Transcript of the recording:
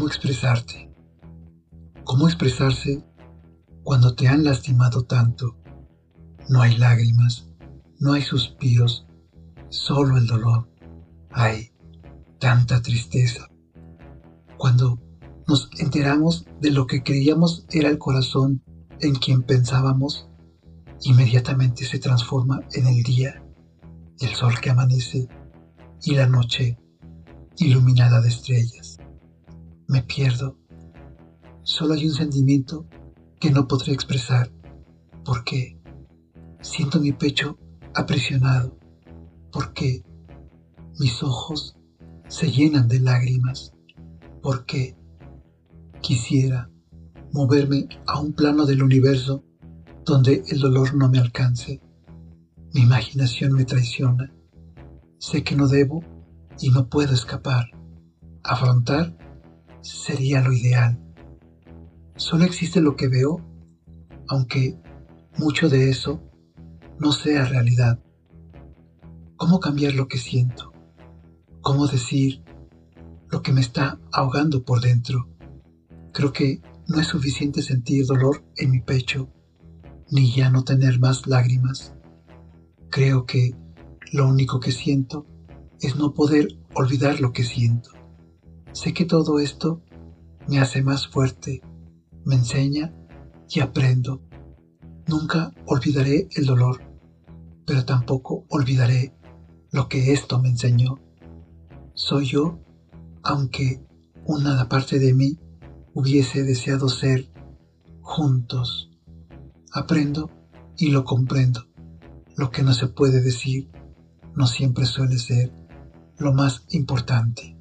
¿Cómo expresarte? ¿Cómo expresarse cuando te han lastimado tanto? No hay lágrimas, no hay suspiros, solo el dolor. Hay tanta tristeza. Cuando nos enteramos de lo que creíamos era el corazón en quien pensábamos, inmediatamente se transforma en el día, el sol que amanece y la noche iluminada de estrellas. Me pierdo. Solo hay un sentimiento que no podré expresar porque siento mi pecho aprisionado, porque mis ojos se llenan de lágrimas, porque quisiera moverme a un plano del universo donde el dolor no me alcance. Mi imaginación me traiciona. Sé que no debo y no puedo escapar. Afrontar sería lo ideal. Solo existe lo que veo, aunque mucho de eso no sea realidad. ¿Cómo cambiar lo que siento? ¿Cómo decir lo que me está ahogando por dentro? Creo que no es suficiente sentir dolor en mi pecho, ni ya no tener más lágrimas. Creo que lo único que siento es no poder olvidar lo que siento. Sé que todo esto me hace más fuerte, me enseña y aprendo. Nunca olvidaré el dolor, pero tampoco olvidaré lo que esto me enseñó. Soy yo, aunque una parte de mí hubiese deseado ser juntos. Aprendo y lo comprendo. Lo que no se puede decir no siempre suele ser lo más importante.